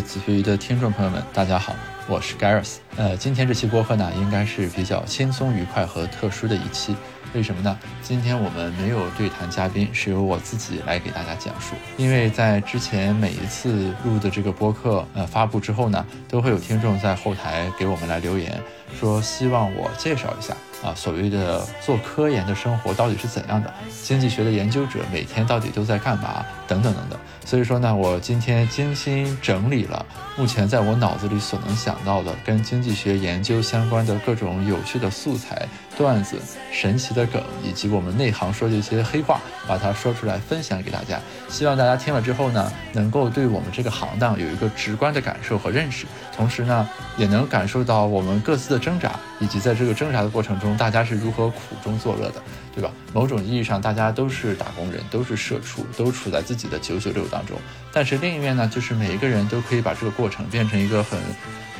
各位子学鱼的听众朋友们，大家好，我是 Garris。呃，今天这期播客呢，应该是比较轻松愉快和特殊的一期。为什么呢？今天我们没有对谈嘉宾，是由我自己来给大家讲述。因为在之前每一次录的这个播客呃发布之后呢，都会有听众在后台给我们来留言，说希望我介绍一下啊，所谓的做科研的生活到底是怎样的，经济学的研究者每天到底都在干嘛，等等等等。所以说呢，我今天精心整理了目前在我脑子里所能想到的跟经济学研究相关的各种有趣的素材。段子、神奇的梗，以及我们内行说的一些黑话，把它说出来分享给大家。希望大家听了之后呢，能够对我们这个行当有一个直观的感受和认识，同时呢，也能感受到我们各自的挣扎，以及在这个挣扎的过程中，大家是如何苦中作乐的，对吧？某种意义上，大家都是打工人，都是社畜，都处在自己的九九六当中。但是另一面呢，就是每一个人都可以把这个过程变成一个很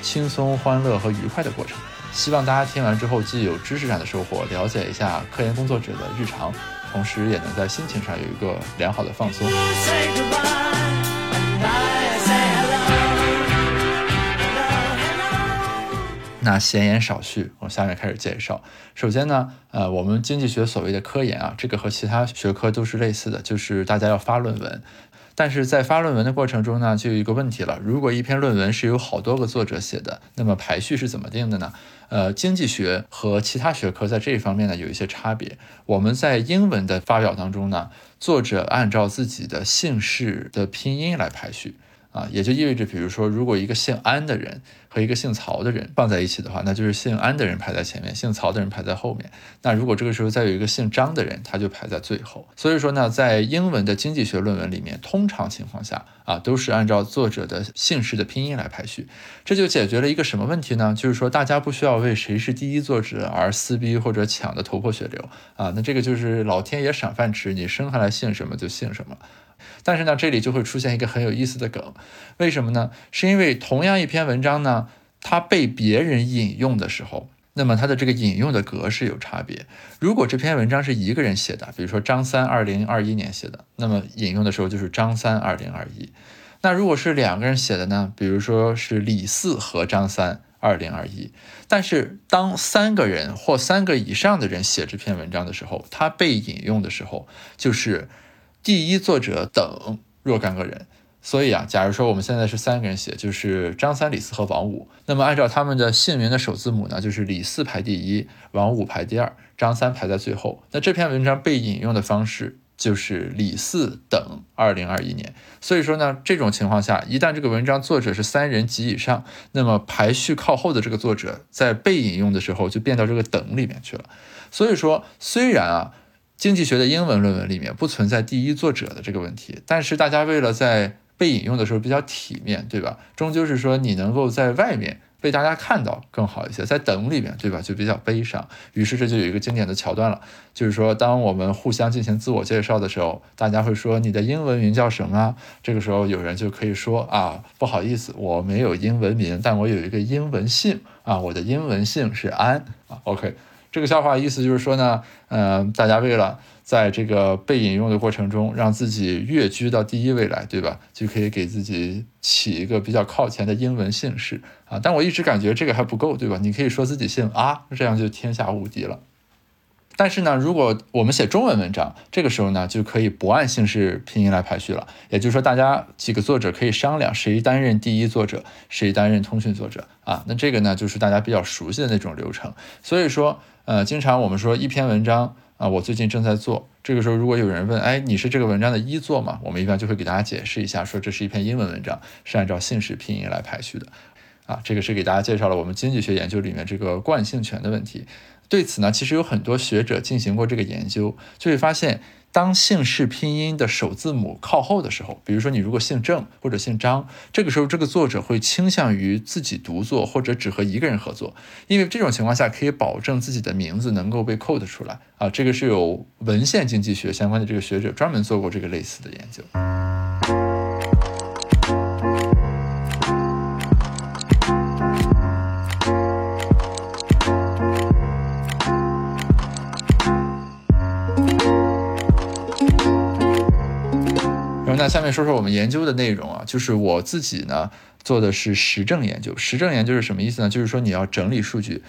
轻松、欢乐和愉快的过程。希望大家听完之后，既有知识上的收获，了解一下科研工作者的日常，同时也能在心情上有一个良好的放松。那闲言少叙，我下面开始介绍。首先呢，呃，我们经济学所谓的科研啊，这个和其他学科都是类似的，就是大家要发论文。但是在发论文的过程中呢，就有一个问题了。如果一篇论文是由好多个作者写的，那么排序是怎么定的呢？呃，经济学和其他学科在这一方面呢有一些差别。我们在英文的发表当中呢，作者按照自己的姓氏的拼音来排序。啊，也就意味着，比如说，如果一个姓安的人和一个姓曹的人放在一起的话，那就是姓安的人排在前面，姓曹的人排在后面。那如果这个时候再有一个姓张的人，他就排在最后。所以说呢，在英文的经济学论文里面，通常情况下啊，都是按照作者的姓氏的拼音来排序。这就解决了一个什么问题呢？就是说，大家不需要为谁是第一作者而撕逼或者抢的头破血流啊。那这个就是老天爷赏饭吃，你生下来姓什么就姓什么。但是呢，这里就会出现一个很有意思的梗，为什么呢？是因为同样一篇文章呢，它被别人引用的时候，那么它的这个引用的格式有差别。如果这篇文章是一个人写的，比如说张三二零二一年写的，那么引用的时候就是张三二零二一。那如果是两个人写的呢？比如说是李四和张三二零二一。但是当三个人或三个以上的人写这篇文章的时候，它被引用的时候就是。第一作者等若干个人，所以啊，假如说我们现在是三个人写，就是张三、李四和王五，那么按照他们的姓名的首字母呢，就是李四排第一，王五排第二，张三排在最后。那这篇文章被引用的方式就是李四等二零二一年。所以说呢，这种情况下，一旦这个文章作者是三人及以上，那么排序靠后的这个作者在被引用的时候就变到这个等里面去了。所以说，虽然啊。经济学的英文论文里面不存在第一作者的这个问题，但是大家为了在被引用的时候比较体面，对吧？终究是说你能够在外面被大家看到更好一些，在等里面，对吧？就比较悲伤。于是这就有一个经典的桥段了，就是说当我们互相进行自我介绍的时候，大家会说你的英文名叫什么？这个时候有人就可以说啊，不好意思，我没有英文名，但我有一个英文姓啊，我的英文姓是安啊。OK。这个笑话意思就是说呢，呃，大家为了在这个被引用的过程中让自己跃居到第一位来，对吧？就可以给自己起一个比较靠前的英文姓氏啊。但我一直感觉这个还不够，对吧？你可以说自己姓啊，这样就天下无敌了。但是呢，如果我们写中文文章，这个时候呢，就可以不按姓氏拼音来排序了。也就是说，大家几个作者可以商量谁担任第一作者，谁担任通讯作者啊。那这个呢，就是大家比较熟悉的那种流程。所以说。呃，经常我们说一篇文章啊，我最近正在做。这个时候，如果有人问，哎，你是这个文章的一作吗？我们一般就会给大家解释一下，说这是一篇英文文章，是按照姓氏拼音来排序的。啊，这个是给大家介绍了我们经济学研究里面这个惯性权的问题。对此呢，其实有很多学者进行过这个研究，就会发现。当姓氏拼音的首字母靠后的时候，比如说你如果姓郑或者姓张，这个时候这个作者会倾向于自己独作或者只和一个人合作，因为这种情况下可以保证自己的名字能够被扣得出来啊。这个是有文献经济学相关的这个学者专门做过这个类似的研究。那下面说说我们研究的内容啊，就是我自己呢做的是实证研究。实证研究是什么意思呢？就是说你要整理数据，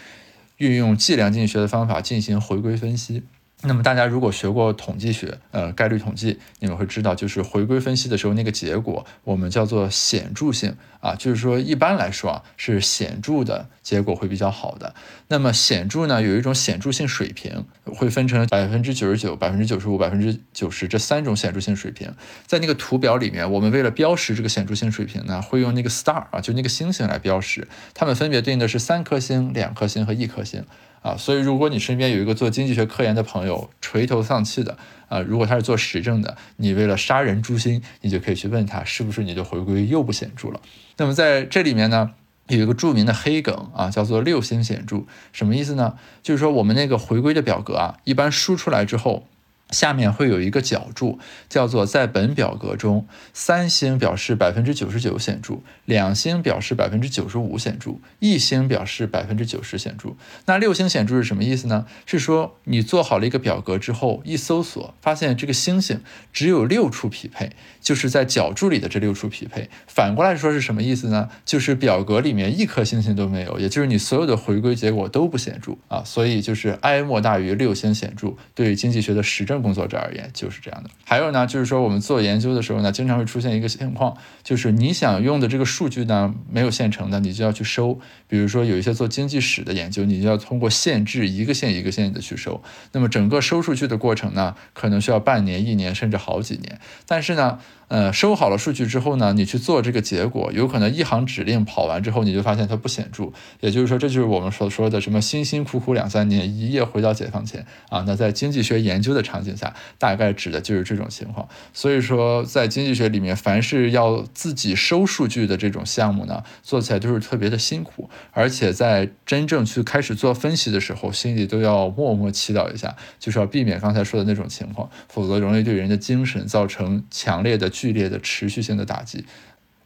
运用计量经济学的方法进行回归分析。那么大家如果学过统计学，呃，概率统计，你们会知道，就是回归分析的时候，那个结果我们叫做显著性啊，就是说一般来说啊，是显著的结果会比较好的。那么显著呢，有一种显著性水平，会分成百分之九十九、百分之九十五、百分之九十这三种显著性水平。在那个图表里面，我们为了标识这个显著性水平呢，会用那个 star 啊，就那个星星来标识，它们分别对应的是三颗星、两颗星和一颗星。啊，所以如果你身边有一个做经济学科研的朋友垂头丧气的啊，如果他是做实证的，你为了杀人诛心，你就可以去问他，是不是你的回归又不显著了？那么在这里面呢，有一个著名的黑梗啊，叫做六星显著，什么意思呢？就是说我们那个回归的表格啊，一般输出来之后。下面会有一个角注，叫做在本表格中，三星表示百分之九十九显著，两星表示百分之九十五显著，一星表示百分之九十显著。那六星显著是什么意思呢？是说你做好了一个表格之后，一搜索发现这个星星只有六处匹配，就是在角注里的这六处匹配。反过来说是什么意思呢？就是表格里面一颗星星都没有，也就是你所有的回归结果都不显著啊。所以就是哀莫大于六星显著。对经济学的实证。工作者而言就是这样的。还有呢，就是说我们做研究的时候呢，经常会出现一个情况，就是你想用的这个数据呢没有现成的，你就要去收。比如说有一些做经济史的研究，你就要通过限制一个县一个县的去收。那么整个收数据的过程呢，可能需要半年、一年甚至好几年。但是呢，呃，收好了数据之后呢，你去做这个结果，有可能一行指令跑完之后，你就发现它不显著。也就是说，这就是我们所说的什么辛辛苦苦两三年，一夜回到解放前啊。那在经济学研究的场景下，大概指的就是这种情况。所以说，在经济学里面，凡是要自己收数据的这种项目呢，做起来都是特别的辛苦，而且在真正去开始做分析的时候，心里都要默默祈祷一下，就是要避免刚才说的那种情况，否则容易对人的精神造成强烈的。剧烈的持续性的打击，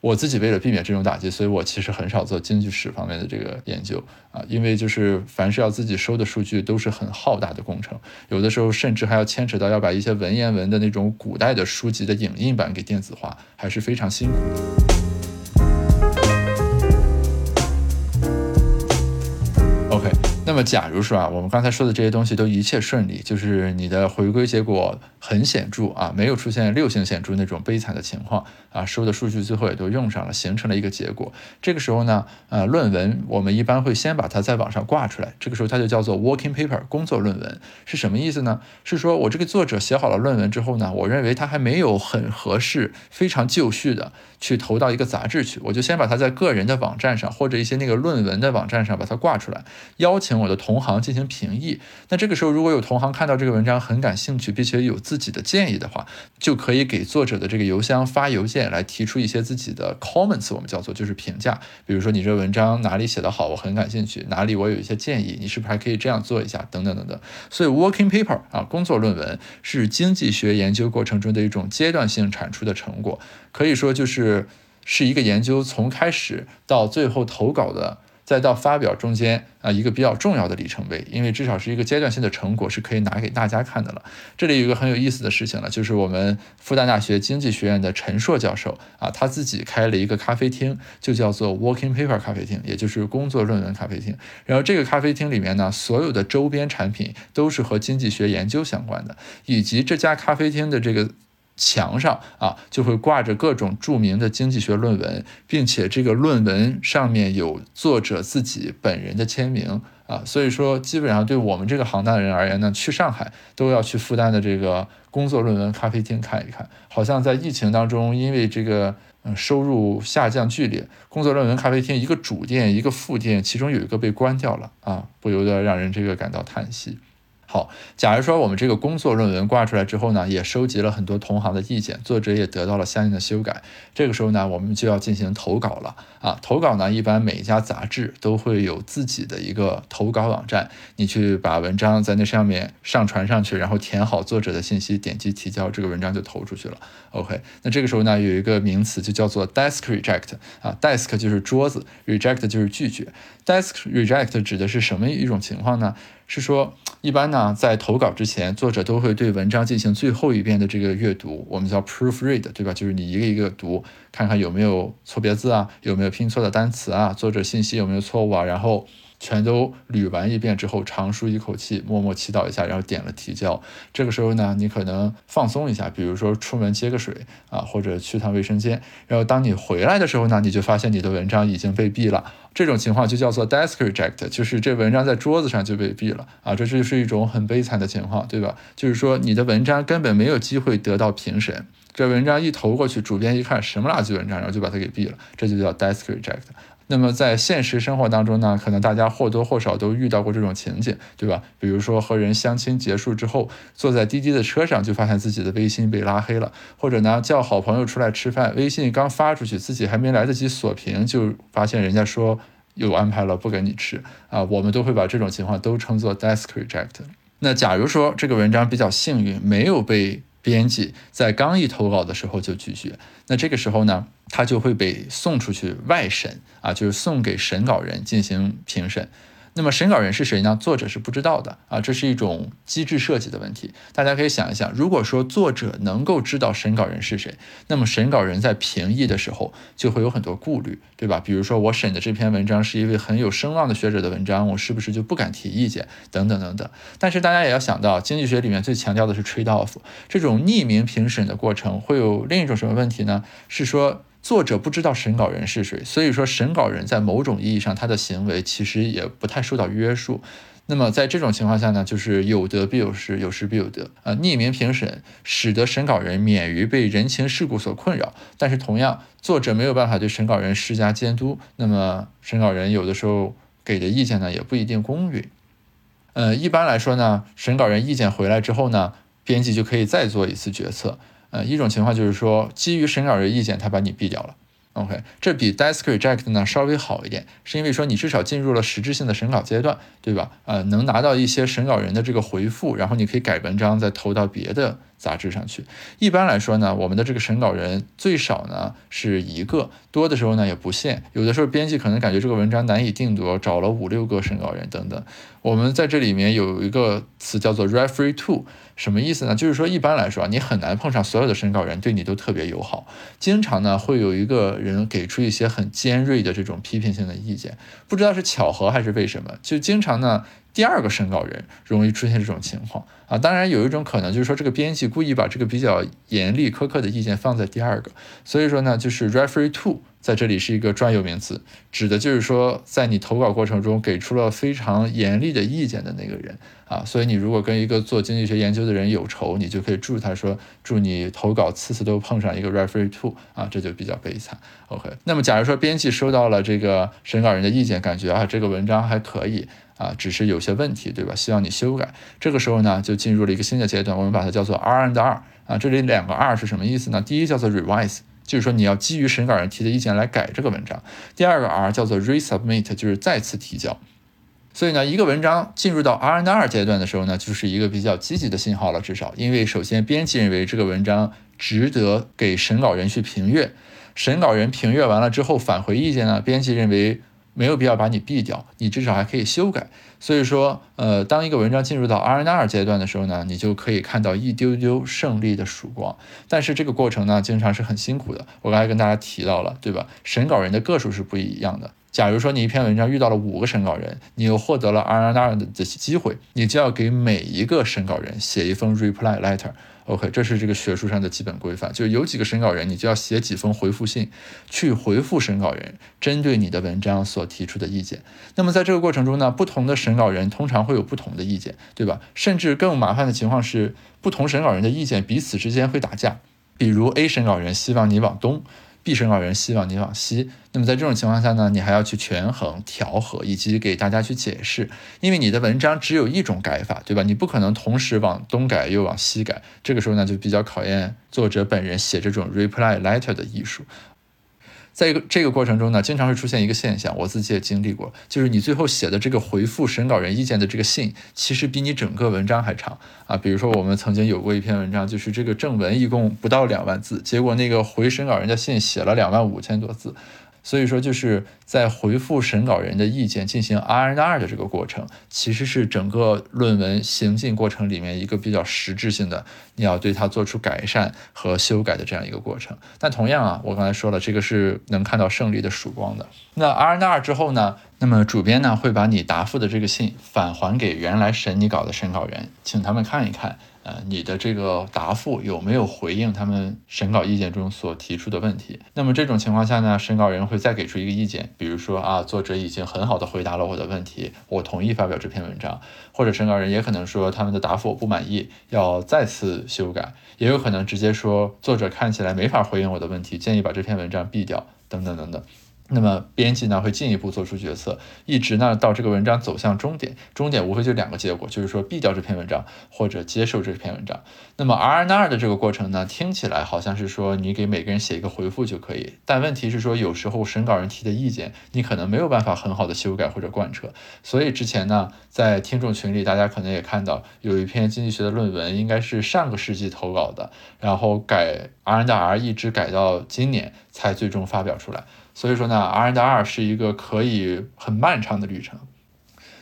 我自己为了避免这种打击，所以我其实很少做经济史方面的这个研究啊，因为就是凡是要自己收的数据都是很浩大的工程，有的时候甚至还要牵扯到要把一些文言文的那种古代的书籍的影印版给电子化，还是非常辛苦的。那么，假如说啊，我们刚才说的这些东西都一切顺利，就是你的回归结果很显著啊，没有出现六星显著那种悲惨的情况啊，收的数据最后也都用上了，形成了一个结果。这个时候呢，呃，论文我们一般会先把它在网上挂出来，这个时候它就叫做 working paper 工作论文，是什么意思呢？是说我这个作者写好了论文之后呢，我认为他还没有很合适、非常就绪的去投到一个杂志去，我就先把它在个人的网站上或者一些那个论文的网站上把它挂出来，邀请。我的同行进行评议，那这个时候如果有同行看到这个文章很感兴趣，并且有自己的建议的话，就可以给作者的这个邮箱发邮件来提出一些自己的 comments，我们叫做就是评价。比如说你这文章哪里写得好，我很感兴趣；哪里我有一些建议，你是不是还可以这样做一下？等等等等。所以 working paper 啊，工作论文是经济学研究过程中的一种阶段性产出的成果，可以说就是是一个研究从开始到最后投稿的。再到发表中间啊，一个比较重要的里程碑，因为至少是一个阶段性的成果，是可以拿给大家看的了。这里有一个很有意思的事情了，就是我们复旦大学经济学院的陈硕教授啊，他自己开了一个咖啡厅，就叫做 Working Paper 咖啡厅，也就是工作论文咖啡厅。然后这个咖啡厅里面呢，所有的周边产品都是和经济学研究相关的，以及这家咖啡厅的这个。墙上啊，就会挂着各种著名的经济学论文，并且这个论文上面有作者自己本人的签名啊，所以说基本上对我们这个行当的人而言呢，去上海都要去复旦的这个工作论文咖啡厅看一看。好像在疫情当中，因为这个嗯收入下降剧烈，工作论文咖啡厅一个主店一个副店，其中有一个被关掉了啊，不由得让人这个感到叹息。好，假如说我们这个工作论文挂出来之后呢，也收集了很多同行的意见，作者也得到了相应的修改。这个时候呢，我们就要进行投稿了啊。投稿呢，一般每一家杂志都会有自己的一个投稿网站，你去把文章在那上面上传上去，然后填好作者的信息，点击提交，这个文章就投出去了。OK，那这个时候呢，有一个名词就叫做 desk reject 啊，desk 就是桌子，reject 就是拒绝。desk reject 指的是什么一种情况呢？是说，一般呢，在投稿之前，作者都会对文章进行最后一遍的这个阅读，我们叫 proofread，对吧？就是你一个一个读，看看有没有错别字啊，有没有拼错的单词啊，作者信息有没有错误啊，然后。全都捋完一遍之后，长舒一口气，默默祈祷一下，然后点了提交。这个时候呢，你可能放松一下，比如说出门接个水啊，或者去趟卫生间。然后当你回来的时候呢，你就发现你的文章已经被毙了。这种情况就叫做 desk reject，就是这文章在桌子上就被毙了啊。这就是一种很悲惨的情况，对吧？就是说你的文章根本没有机会得到评审，这文章一投过去，主编一看什么垃圾文章，然后就把它给毙了，这就叫 desk reject。那么在现实生活当中呢，可能大家或多或少都遇到过这种情景，对吧？比如说和人相亲结束之后，坐在滴滴的车上就发现自己的微信被拉黑了，或者呢叫好朋友出来吃饭，微信刚发出去，自己还没来得及锁屏，就发现人家说有安排了，不跟你吃啊。我们都会把这种情况都称作 desk reject。那假如说这个文章比较幸运，没有被编辑在刚一投稿的时候就拒绝，那这个时候呢，他就会被送出去外审啊，就是送给审稿人进行评审。那么审稿人是谁呢？作者是不知道的啊，这是一种机制设计的问题。大家可以想一想，如果说作者能够知道审稿人是谁，那么审稿人在评议的时候就会有很多顾虑，对吧？比如说我审的这篇文章是一位很有声望的学者的文章，我是不是就不敢提意见？等等等等。但是大家也要想到，经济学里面最强调的是 trade off，这种匿名评审的过程会有另一种什么问题呢？是说。作者不知道审稿人是谁，所以说审稿人在某种意义上他的行为其实也不太受到约束。那么在这种情况下呢，就是有得必有失，有失必有得。呃，匿名评审使得审稿人免于被人情世故所困扰，但是同样作者没有办法对审稿人施加监督，那么审稿人有的时候给的意见呢也不一定公允。呃，一般来说呢，审稿人意见回来之后呢，编辑就可以再做一次决策。呃，一种情况就是说，基于审稿人意见，他把你毙掉了。OK，这比 desk reject 呢稍微好一点，是因为说你至少进入了实质性的审稿阶段，对吧？呃，能拿到一些审稿人的这个回复，然后你可以改文章，再投到别的杂志上去。一般来说呢，我们的这个审稿人最少呢是一个，多的时候呢也不限。有的时候编辑可能感觉这个文章难以定夺，找了五六个审稿人等等。我们在这里面有一个词叫做 referee to。什么意思呢？就是说，一般来说啊，你很难碰上所有的审稿人对你都特别友好，经常呢会有一个人给出一些很尖锐的这种批评性的意见，不知道是巧合还是为什么，就经常呢。第二个审稿人容易出现这种情况啊，当然有一种可能就是说这个编辑故意把这个比较严厉苛刻的意见放在第二个，所以说呢，就是 referee to 在这里是一个专有名词，指的就是说在你投稿过程中给出了非常严厉的意见的那个人啊，所以你如果跟一个做经济学研究的人有仇，你就可以祝他说祝你投稿次次都碰上一个 referee to 啊，这就比较悲惨。OK，那么假如说编辑收到了这个审稿人的意见，感觉啊这个文章还可以。啊，只是有些问题，对吧？希望你修改。这个时候呢，就进入了一个新的阶段，我们把它叫做 R and R 啊。这里两个 R 是什么意思呢？第一叫做 revise，就是说你要基于审稿人提的意见来改这个文章。第二个 R 叫做 resubmit，就是再次提交。所以呢，一个文章进入到 R and R 阶段的时候呢，就是一个比较积极的信号了，至少因为首先编辑认为这个文章值得给审稿人去评阅，审稿人评阅完了之后返回意见呢，编辑认为。没有必要把你毙掉，你至少还可以修改。所以说，呃，当一个文章进入到 R N R 阶段的时候呢，你就可以看到一丢丢胜利的曙光。但是这个过程呢，经常是很辛苦的。我刚才跟大家提到了，对吧？审稿人的个数是不一样的。假如说你一篇文章遇到了五个审稿人，你又获得了 R N R 的的机会，你就要给每一个审稿人写一封 reply letter。OK，这是这个学术上的基本规范，就有几个审稿人，你就要写几封回复信，去回复审稿人针对你的文章所提出的意见。那么在这个过程中呢，不同的审稿人通常会有不同的意见，对吧？甚至更麻烦的情况是，不同审稿人的意见彼此之间会打架。比如 A 审稿人希望你往东。必胜老人希望你往西，那么在这种情况下呢，你还要去权衡、调和，以及给大家去解释，因为你的文章只有一种改法，对吧？你不可能同时往东改又往西改，这个时候呢，就比较考验作者本人写这种 reply letter 的艺术。在这个过程中呢，经常会出现一个现象，我自己也经历过，就是你最后写的这个回复审稿人意见的这个信，其实比你整个文章还长啊。比如说我们曾经有过一篇文章，就是这个正文一共不到两万字，结果那个回审稿人的信写了两万五千多字。所以说就是在回复审稿人的意见进行 R N R 的这个过程，其实是整个论文行进过程里面一个比较实质性的，你要对它做出改善和修改的这样一个过程。但同样啊，我刚才说了，这个是能看到胜利的曙光的。那 R N R 之后呢？那么主编呢会把你答复的这个信返还给原来审你稿的审稿人，请他们看一看。呃，你的这个答复有没有回应他们审稿意见中所提出的问题？那么这种情况下呢，审稿人会再给出一个意见，比如说啊，作者已经很好的回答了我的问题，我同意发表这篇文章。或者审稿人也可能说他们的答复我不满意，要再次修改，也有可能直接说作者看起来没法回应我的问题，建议把这篇文章毙掉，等等等等。那么编辑呢会进一步做出决策，一直呢到这个文章走向终点，终点无非就两个结果，就是说毙掉这篇文章或者接受这篇文章。那么 R N R 的这个过程呢，听起来好像是说你给每个人写一个回复就可以，但问题是说有时候审稿人提的意见你可能没有办法很好的修改或者贯彻。所以之前呢在听众群里大家可能也看到有一篇经济学的论文，应该是上个世纪投稿的，然后改 R N R 一直改到今年才最终发表出来。所以说呢，R and R 是一个可以很漫长的旅程。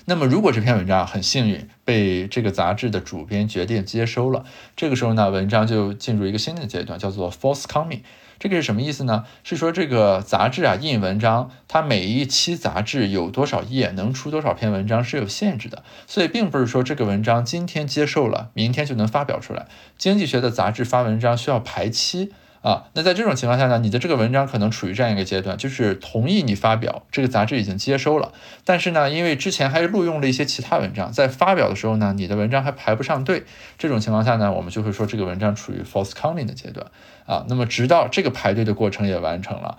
那么，如果这篇文章很幸运被这个杂志的主编决定接收了，这个时候呢，文章就进入一个新的阶段，叫做 forthcoming。这个是什么意思呢？是说这个杂志啊印文章，它每一期杂志有多少页，能出多少篇文章是有限制的。所以，并不是说这个文章今天接受了，明天就能发表出来。经济学的杂志发文章需要排期。啊，那在这种情况下呢，你的这个文章可能处于这样一个阶段，就是同意你发表，这个杂志已经接收了，但是呢，因为之前还录用了一些其他文章，在发表的时候呢，你的文章还排不上队，这种情况下呢，我们就会说这个文章处于 forthcoming 的阶段啊。那么直到这个排队的过程也完成了，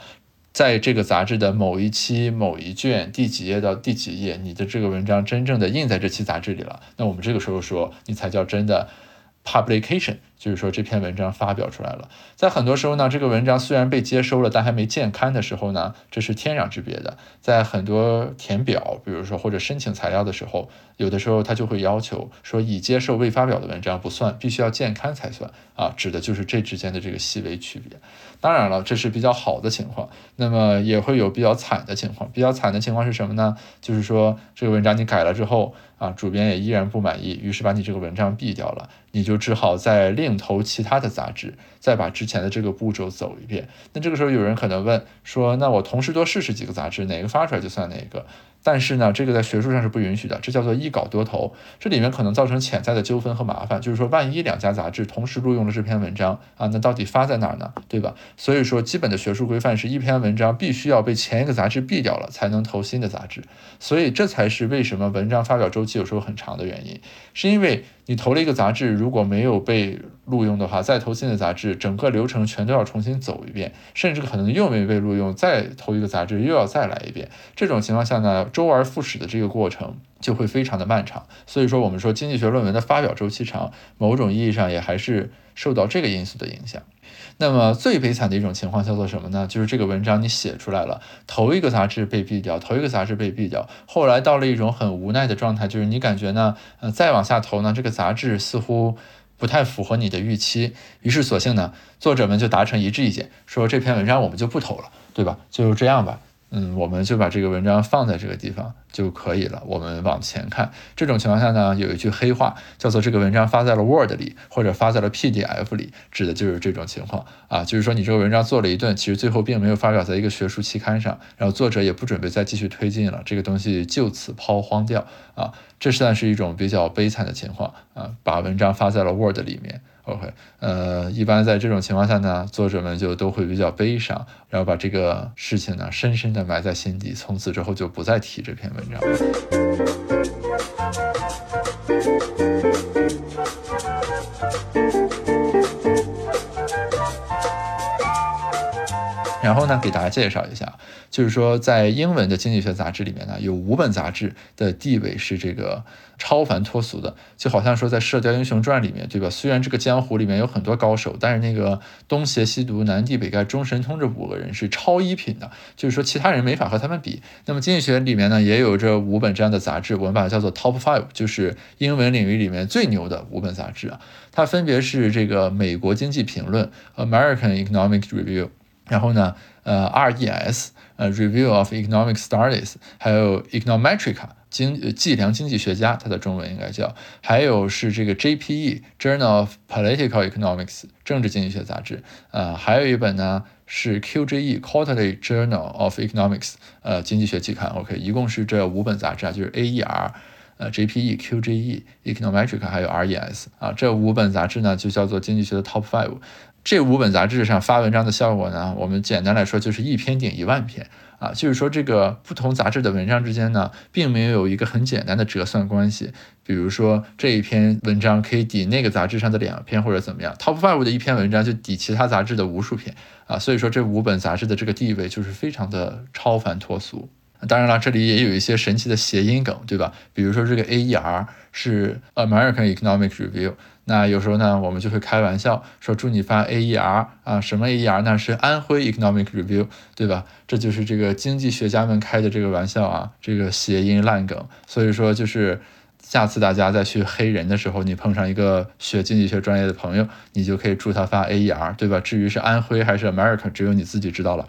在这个杂志的某一期某一卷第几页到第几页，你的这个文章真正的印在这期杂志里了，那我们这个时候说你才叫真的 publication。就是说这篇文章发表出来了，在很多时候呢，这个文章虽然被接收了，但还没见刊的时候呢，这是天壤之别的。在很多填表，比如说或者申请材料的时候，有的时候他就会要求说，已接受未发表的文章不算，必须要见刊才算啊，指的就是这之间的这个细微区别。当然了，这是比较好的情况，那么也会有比较惨的情况。比较惨的情况是什么呢？就是说这个文章你改了之后啊，主编也依然不满意，于是把你这个文章毙掉了，你就只好再另投其他的杂志，再把之前的这个步骤走一遍。那这个时候有人可能问说：“那我同时多试试几个杂志，哪个发出来就算哪个？”但是呢，这个在学术上是不允许的，这叫做一稿多投，这里面可能造成潜在的纠纷和麻烦。就是说，万一两家杂志同时录用了这篇文章啊，那到底发在哪儿呢？对吧？所以说，基本的学术规范是一篇文章必须要被前一个杂志毙掉了，才能投新的杂志。所以这才是为什么文章发表周期有时候很长的原因，是因为。你投了一个杂志，如果没有被录用的话，再投新的杂志，整个流程全都要重新走一遍，甚至可能又没被录用，再投一个杂志又要再来一遍。这种情况下呢，周而复始的这个过程就会非常的漫长。所以说，我们说经济学论文的发表周期长，某种意义上也还是受到这个因素的影响。那么最悲惨的一种情况叫做什么呢？就是这个文章你写出来了，头一个杂志被毙掉，头一个杂志被毙掉，后来到了一种很无奈的状态，就是你感觉呢，呃，再往下投呢，这个杂志似乎不太符合你的预期，于是索性呢，作者们就达成一致意见，说这篇文章我们就不投了，对吧？就这样吧。嗯，我们就把这个文章放在这个地方就可以了。我们往前看，这种情况下呢，有一句黑话叫做“这个文章发在了 Word 里，或者发在了 PDF 里”，指的就是这种情况啊。就是说，你这个文章做了一顿，其实最后并没有发表在一个学术期刊上，然后作者也不准备再继续推进了，这个东西就此抛荒掉啊。这算是一种比较悲惨的情况啊，把文章发在了 Word 里面。OK，呃，一般在这种情况下呢，作者们就都会比较悲伤，然后把这个事情呢深深的埋在心底，从此之后就不再提这篇文章。然后呢，给大家介绍一下，就是说，在英文的经济学杂志里面呢，有五本杂志的地位是这个超凡脱俗的，就好像说在《射雕英雄传》里面，对吧？虽然这个江湖里面有很多高手，但是那个东邪西毒南帝北丐中神通这五个人是超一品的，就是说其他人没法和他们比。那么经济学里面呢，也有这五本这样的杂志，我们把它叫做 Top Five，就是英文领域里面最牛的五本杂志啊。它分别是这个《美国经济评论》（American Economic Review）。然后呢，呃 RES，呃 Review of Economic Studies，还有 Econometrica。经计量经济学家，它的中文应该叫，还有是这个 JPE Journal of Political Economics 政治经济学杂志，呃，还有一本呢是 QJE Quarterly Journal of Economics 呃经济学期刊，OK，一共是这五本杂志啊，就是 AER，呃 JPE QJE Econometrica 还有 RES 啊，这五本杂志呢就叫做经济学的 Top Five，这五本杂志上发文章的效果呢，我们简单来说就是一篇顶一万篇。啊，就是说这个不同杂志的文章之间呢，并没有一个很简单的折算关系。比如说这一篇文章可以抵那个杂志上的两篇，或者怎么样。Top Five 的一篇文章就抵其他杂志的无数篇啊，所以说这五本杂志的这个地位就是非常的超凡脱俗。当然了，这里也有一些神奇的谐音梗，对吧？比如说这个 AER 是 American Economic Review。那有时候呢，我们就会开玩笑说祝你发 AER 啊，什么 AER 呢？是安徽 Economic Review，对吧？这就是这个经济学家们开的这个玩笑啊，这个谐音烂梗。所以说，就是下次大家再去黑人的时候，你碰上一个学经济学专业的朋友，你就可以祝他发 AER，对吧？至于是安徽还是 America，只有你自己知道了。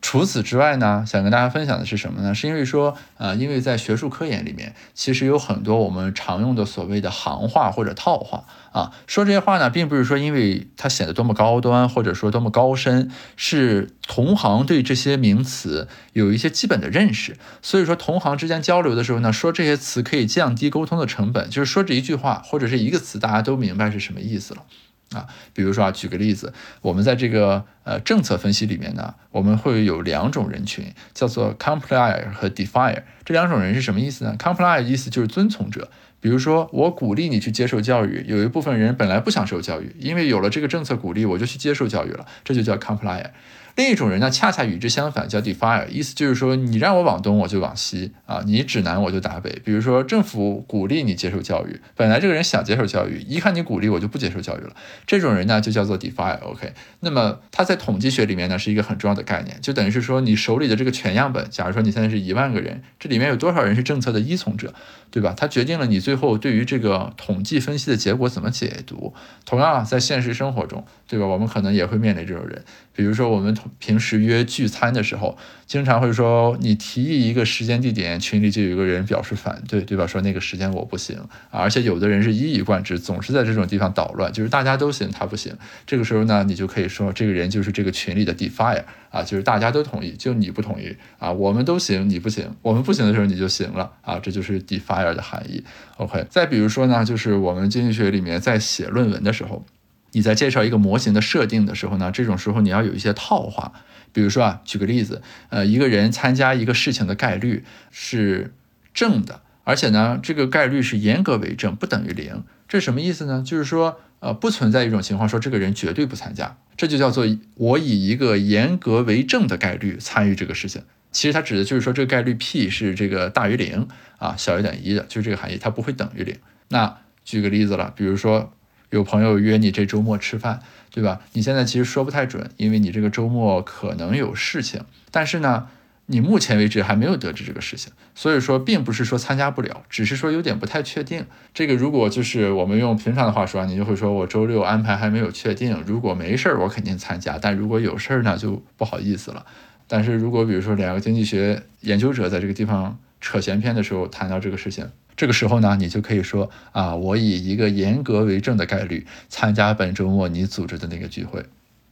除此之外呢，想跟大家分享的是什么呢？是因为说，呃，因为在学术科研里面，其实有很多我们常用的所谓的行话或者套话啊。说这些话呢，并不是说因为它显得多么高端，或者说多么高深，是同行对这些名词有一些基本的认识。所以说，同行之间交流的时候呢，说这些词可以降低沟通的成本，就是说这一句话或者是一个词，大家都明白是什么意思了。啊，比如说啊，举个例子，我们在这个呃政策分析里面呢，我们会有两种人群，叫做 complier 和 defier。这两种人是什么意思呢？complier 意思就是遵从者，比如说我鼓励你去接受教育，有一部分人本来不想受教育，因为有了这个政策鼓励，我就去接受教育了，这就叫 complier。另一种人呢，恰恰与之相反，叫 defi 意思就是说，你让我往东，我就往西啊；你指南，我就打北。比如说，政府鼓励你接受教育，本来这个人想接受教育，一看你鼓励，我就不接受教育了。这种人呢，就叫做 defi。OK，那么他在统计学里面呢，是一个很重要的概念，就等于是说，你手里的这个全样本，假如说你现在是一万个人，这里面有多少人是政策的依从者，对吧？它决定了你最后对于这个统计分析的结果怎么解读。同样啊，在现实生活中，对吧？我们可能也会面临这种人，比如说我们平时约。聚餐的时候，经常会说你提议一个时间地点，群里就有一个人表示反对，对吧？说那个时间我不行，而且有的人是一以贯之，总是在这种地方捣乱，就是大家都行，他不行。这个时候呢，你就可以说这个人就是这个群里的 defier 啊，就是大家都同意，就你不同意啊，我们都行，你不行，我们不行的时候你就行了啊，这就是 defier 的含义。OK，再比如说呢，就是我们经济学里面在写论文的时候，你在介绍一个模型的设定的时候呢，这种时候你要有一些套话。比如说啊，举个例子，呃，一个人参加一个事情的概率是正的，而且呢，这个概率是严格为正，不等于零。这什么意思呢？就是说，呃，不存在一种情况说这个人绝对不参加，这就叫做我以一个严格为正的概率参与这个事情。其实它指的就是说这个概率 p 是这个大于零啊，小于等于一的，就是这个含义，它不会等于零。那举个例子了，比如说有朋友约你这周末吃饭。对吧？你现在其实说不太准，因为你这个周末可能有事情，但是呢，你目前为止还没有得知这个事情，所以说并不是说参加不了，只是说有点不太确定。这个如果就是我们用平常的话说，你就会说我周六安排还没有确定，如果没事儿我肯定参加，但如果有事儿呢就不好意思了。但是如果比如说两个经济学研究者在这个地方扯闲篇的时候谈到这个事情。这个时候呢，你就可以说啊，我以一个严格为证的概率参加本周末你组织的那个聚会，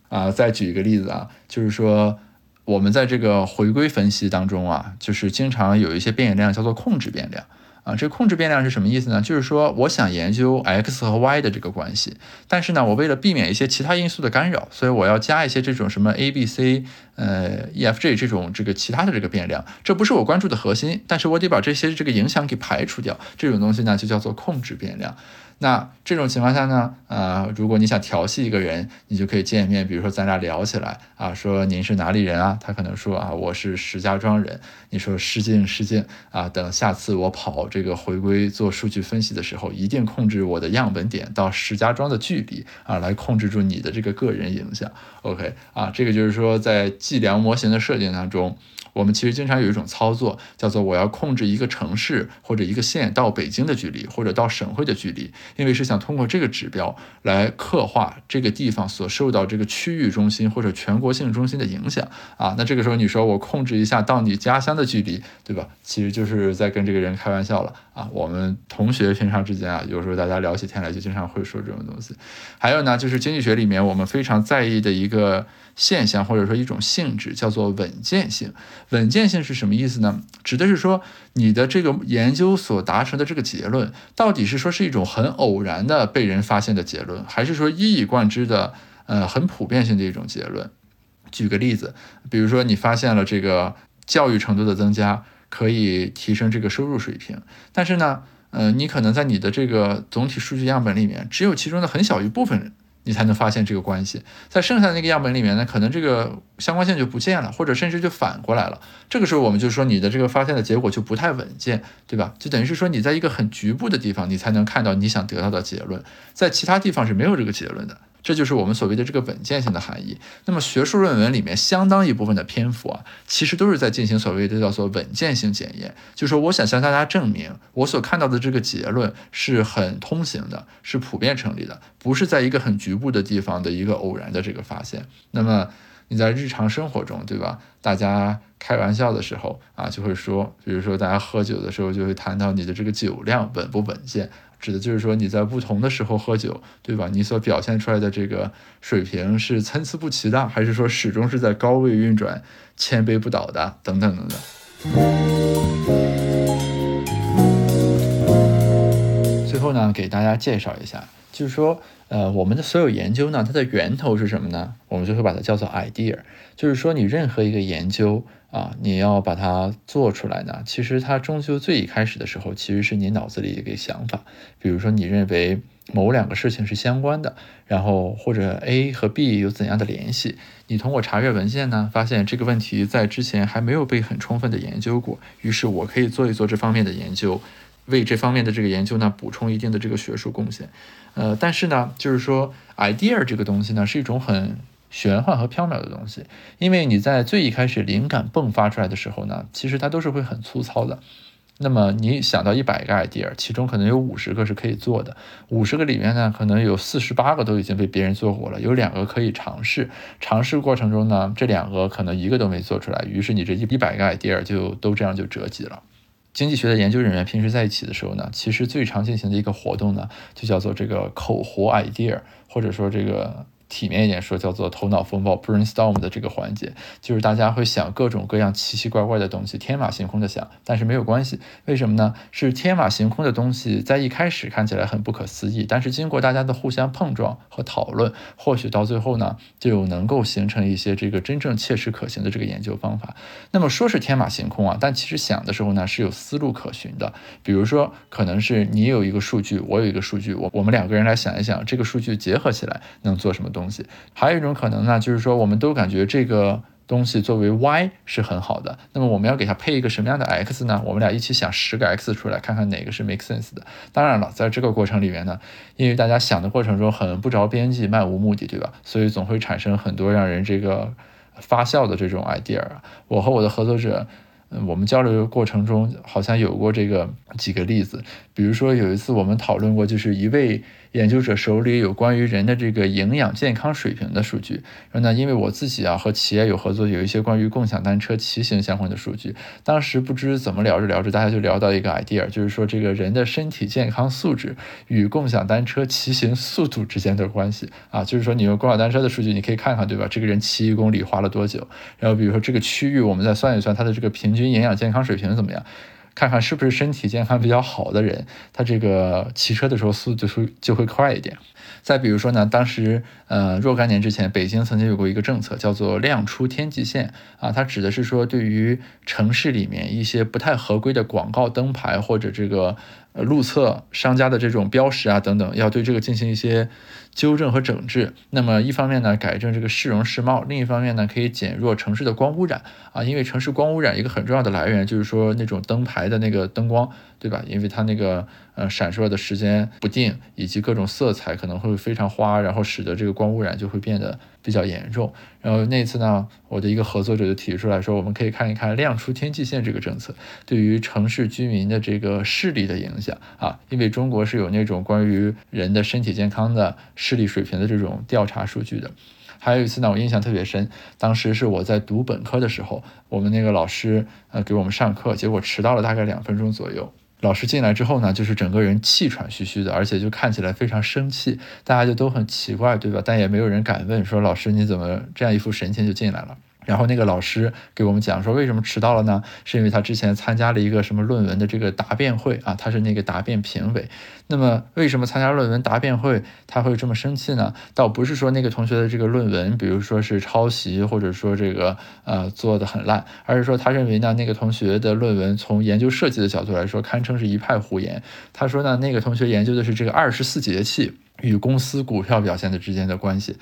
啊，再举一个例子啊，就是说我们在这个回归分析当中啊，就是经常有一些变量叫做控制变量。啊，这个控制变量是什么意思呢？就是说，我想研究 x 和 y 的这个关系，但是呢，我为了避免一些其他因素的干扰，所以我要加一些这种什么 a、b、c、呃、e、f、g 这种这个其他的这个变量。这不是我关注的核心，但是我得把这些这个影响给排除掉。这种东西呢，就叫做控制变量。那这种情况下呢，呃，如果你想调戏一个人，你就可以见面，比如说咱俩聊起来啊，说您是哪里人啊？他可能说啊，我是石家庄人。你说失敬失敬啊，等下次我跑这个回归做数据分析的时候，一定控制我的样本点到石家庄的距离啊，来控制住你的这个个人影响。OK 啊，这个就是说在计量模型的设计当中。我们其实经常有一种操作，叫做我要控制一个城市或者一个县到北京的距离，或者到省会的距离，因为是想通过这个指标来刻画这个地方所受到这个区域中心或者全国性中心的影响啊。那这个时候你说我控制一下到你家乡的距离，对吧？其实就是在跟这个人开玩笑了啊。我们同学平常之间啊，有时候大家聊起天来就经常会说这种东西。还有呢，就是经济学里面我们非常在意的一个。现象或者说一种性质叫做稳健性。稳健性是什么意思呢？指的是说你的这个研究所达成的这个结论，到底是说是一种很偶然的被人发现的结论，还是说一以贯之的呃很普遍性的一种结论？举个例子，比如说你发现了这个教育程度的增加可以提升这个收入水平，但是呢，呃，你可能在你的这个总体数据样本里面，只有其中的很小一部分人。你才能发现这个关系，在剩下的那个样本里面呢，可能这个相关性就不见了，或者甚至就反过来了。这个时候我们就说你的这个发现的结果就不太稳健，对吧？就等于是说你在一个很局部的地方，你才能看到你想得到的结论，在其他地方是没有这个结论的。这就是我们所谓的这个稳健性的含义。那么学术论文里面相当一部分的篇幅啊，其实都是在进行所谓的叫做稳健性检验，就是说我想向大家证明我所看到的这个结论是很通行的，是普遍成立的，不是在一个很局部的地方的一个偶然的这个发现。那么你在日常生活中，对吧？大家开玩笑的时候啊，就会说，比如说大家喝酒的时候，就会谈到你的这个酒量稳不稳健。指的就是说你在不同的时候喝酒，对吧？你所表现出来的这个水平是参差不齐的，还是说始终是在高位运转、千杯不倒的？等等等等。最后呢，给大家介绍一下，就是说，呃，我们的所有研究呢，它的源头是什么呢？我们就会把它叫做 idea，就是说你任何一个研究。啊，你要把它做出来呢，其实它终究最一开始的时候，其实是你脑子里一个想法。比如说，你认为某两个事情是相关的，然后或者 A 和 B 有怎样的联系，你通过查阅文献呢，发现这个问题在之前还没有被很充分的研究过，于是我可以做一做这方面的研究，为这方面的这个研究呢补充一定的这个学术贡献。呃，但是呢，就是说 idea 这个东西呢，是一种很。玄幻和缥缈的东西，因为你在最一开始灵感迸发出来的时候呢，其实它都是会很粗糙的。那么你想到一百个 idea，其中可能有五十个是可以做的，五十个里面呢，可能有四十八个都已经被别人做过了，有两个可以尝试。尝试过程中呢，这两个可能一个都没做出来，于是你这一一百个 idea 就都这样就折戟了。经济学的研究人员平时在一起的时候呢，其实最常进行的一个活动呢，就叫做这个口活 idea，或者说这个。体面一点说，叫做头脑风暴 （brainstorm） 的这个环节，就是大家会想各种各样奇奇怪怪的东西，天马行空的想。但是没有关系，为什么呢？是天马行空的东西在一开始看起来很不可思议，但是经过大家的互相碰撞和讨论，或许到最后呢，就能够形成一些这个真正切实可行的这个研究方法。那么说是天马行空啊，但其实想的时候呢，是有思路可循的。比如说，可能是你有一个数据，我有一个数据，我我们两个人来想一想，这个数据结合起来能做什么？东西，还有一种可能呢，就是说我们都感觉这个东西作为 y 是很好的，那么我们要给它配一个什么样的 x 呢？我们俩一起想十个 x 出来，看看哪个是 make sense 的。当然了，在这个过程里面呢，因为大家想的过程中很不着边际、漫无目的，对吧？所以总会产生很多让人这个发笑的这种 idea。我和我的合作者。嗯，我们交流的过程中好像有过这个几个例子，比如说有一次我们讨论过，就是一位研究者手里有关于人的这个营养健康水平的数据。那，因为我自己啊和企业有合作，有一些关于共享单车骑行相关的数据。当时不知怎么聊着聊着，大家就聊到一个 idea，就是说这个人的身体健康素质与共享单车骑行速度之间的关系啊，就是说你用共享单车的数据，你可以看看对吧？这个人骑一公里花了多久？然后比如说这个区域，我们再算一算它的这个平。均营养健康水平怎么样？看看是不是身体健康比较好的人，他这个骑车的时候速度就会就会快一点。再比如说呢，当时呃若干年之前，北京曾经有过一个政策，叫做亮出天际线啊，它指的是说对于城市里面一些不太合规的广告灯牌或者这个。呃，路侧商家的这种标识啊，等等，要对这个进行一些纠正和整治。那么，一方面呢，改正这个市容市貌；另一方面呢，可以减弱城市的光污染啊。因为城市光污染一个很重要的来源就是说那种灯牌的那个灯光，对吧？因为它那个呃，闪烁的时间不定，以及各种色彩可能会非常花，然后使得这个光污染就会变得比较严重。然后那次呢，我的一个合作者就提出来说，我们可以看一看亮出天际线这个政策对于城市居民的这个视力的影响啊，因为中国是有那种关于人的身体健康的视力水平的这种调查数据的。还有一次呢，我印象特别深，当时是我在读本科的时候，我们那个老师呃给我们上课，结果迟到了大概两分钟左右。老师进来之后呢，就是整个人气喘吁吁的，而且就看起来非常生气，大家就都很奇怪，对吧？但也没有人敢问说老师你怎么这样一副神情就进来了。然后那个老师给我们讲说，为什么迟到了呢？是因为他之前参加了一个什么论文的这个答辩会啊，他是那个答辩评委。那么为什么参加论文答辩会他会这么生气呢？倒不是说那个同学的这个论文，比如说是抄袭，或者说这个呃做的很烂，而是说他认为呢那个同学的论文从研究设计的角度来说，堪称是一派胡言。他说呢，那个同学研究的是这个二十四节气。与公司股票表现的之间的关系，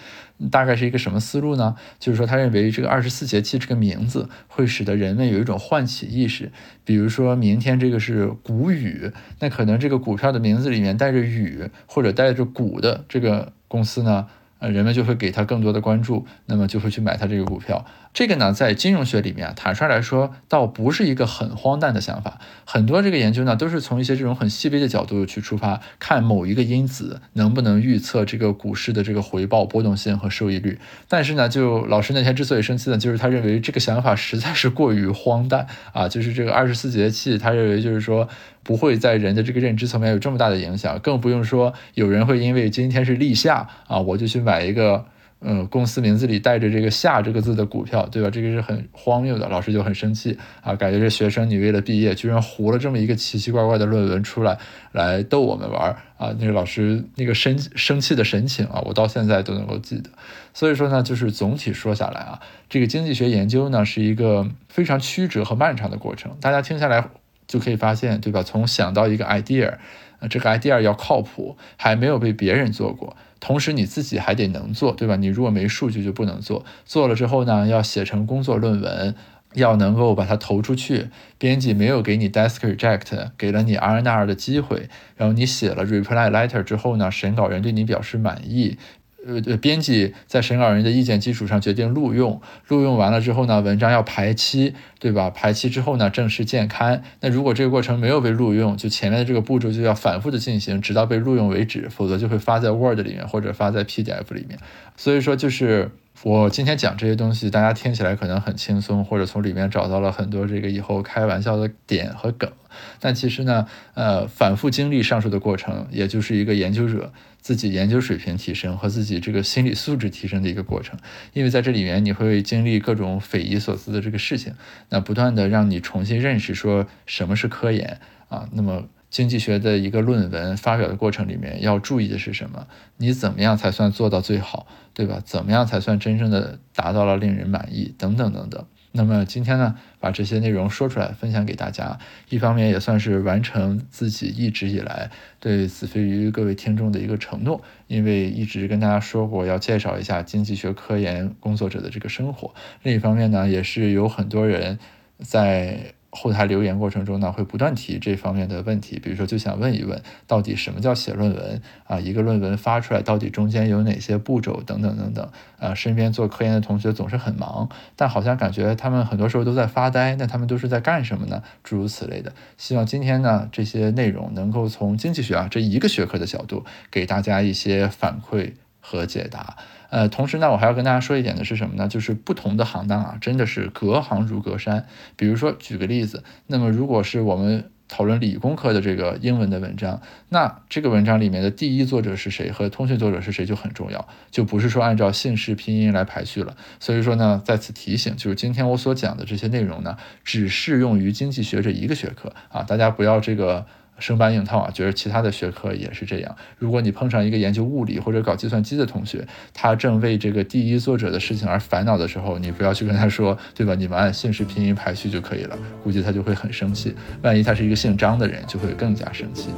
大概是一个什么思路呢？就是说，他认为这个二十四节气这个名字会使得人们有一种唤起意识，比如说明天这个是谷雨，那可能这个股票的名字里面带着雨或者带着谷的这个公司呢，呃，人们就会给他更多的关注，那么就会去买他这个股票。这个呢，在金融学里面啊，坦率来说，倒不是一个很荒诞的想法。很多这个研究呢，都是从一些这种很细微的角度去出发，看某一个因子能不能预测这个股市的这个回报波动性和收益率。但是呢，就老师那天之所以生气呢，就是他认为这个想法实在是过于荒诞啊，就是这个二十四节气，他认为就是说不会在人的这个认知层面有这么大的影响，更不用说有人会因为今天是立夏啊，我就去买一个。嗯，公司名字里带着这个“夏”这个字的股票，对吧？这个是很荒谬的，老师就很生气啊，感觉这学生你为了毕业，居然糊了这么一个奇奇怪怪的论文出来，来逗我们玩啊！那个老师那个生生气的神情啊，我到现在都能够记得。所以说呢，就是总体说下来啊，这个经济学研究呢是一个非常曲折和漫长的过程。大家听下来就可以发现，对吧？从想到一个 idea，呃，这个 idea 要靠谱，还没有被别人做过。同时你自己还得能做，对吧？你如果没数据就不能做。做了之后呢，要写成工作论文，要能够把它投出去。编辑没有给你 desk reject，给了你 R N R 的机会。然后你写了 reply letter 之后呢，审稿人对你表示满意。呃，编辑在审稿人的意见基础上决定录用，录用完了之后呢，文章要排期，对吧？排期之后呢，正式建刊。那如果这个过程没有被录用，就前面的这个步骤就要反复的进行，直到被录用为止，否则就会发在 Word 里面或者发在 PDF 里面。所以说，就是我今天讲这些东西，大家听起来可能很轻松，或者从里面找到了很多这个以后开玩笑的点和梗。但其实呢，呃，反复经历上述的过程，也就是一个研究者。自己研究水平提升和自己这个心理素质提升的一个过程，因为在这里面你会经历各种匪夷所思的这个事情，那不断的让你重新认识说什么是科研啊，那么经济学的一个论文发表的过程里面要注意的是什么？你怎么样才算做到最好，对吧？怎么样才算真正的达到了令人满意？等等等等。那么今天呢，把这些内容说出来，分享给大家，一方面也算是完成自己一直以来对子非鱼各位听众的一个承诺，因为一直跟大家说过要介绍一下经济学科研工作者的这个生活。另一方面呢，也是有很多人在。后台留言过程中呢，会不断提这方面的问题，比如说就想问一问，到底什么叫写论文啊？一个论文发出来，到底中间有哪些步骤等等等等。啊，身边做科研的同学总是很忙，但好像感觉他们很多时候都在发呆，那他们都是在干什么呢？诸如此类的。希望今天呢，这些内容能够从经济学啊这一个学科的角度，给大家一些反馈和解答。呃，同时呢，我还要跟大家说一点的是什么呢？就是不同的行当啊，真的是隔行如隔山。比如说，举个例子，那么如果是我们讨论理工科的这个英文的文章，那这个文章里面的第一作者是谁和通讯作者是谁就很重要，就不是说按照姓氏拼音来排序了。所以说呢，在此提醒，就是今天我所讲的这些内容呢，只适用于经济学这一个学科啊，大家不要这个。生搬硬套啊，觉得其他的学科也是这样。如果你碰上一个研究物理或者搞计算机的同学，他正为这个第一作者的事情而烦恼的时候，你不要去跟他说，对吧？你们按姓氏拼音排序就可以了，估计他就会很生气。万一他是一个姓张的人，就会更加生气。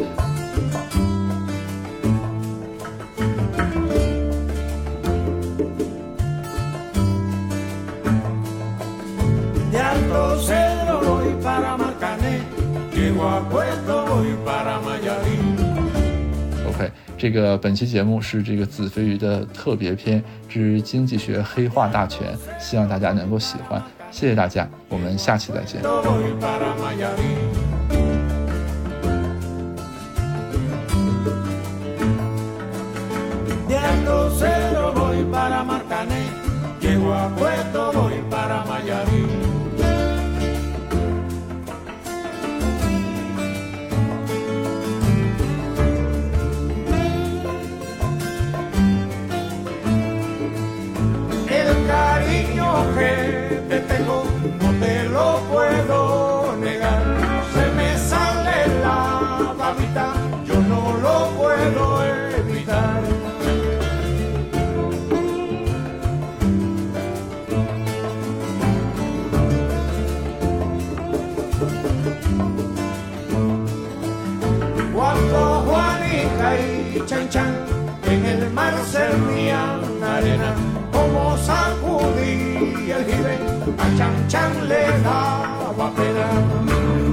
这个本期节目是这个子非鱼的特别篇之经济学黑化大全，希望大家能够喜欢。谢谢大家，我们下期再见。Servían arena, como sacudía el jibe, a chan chan le daba pena.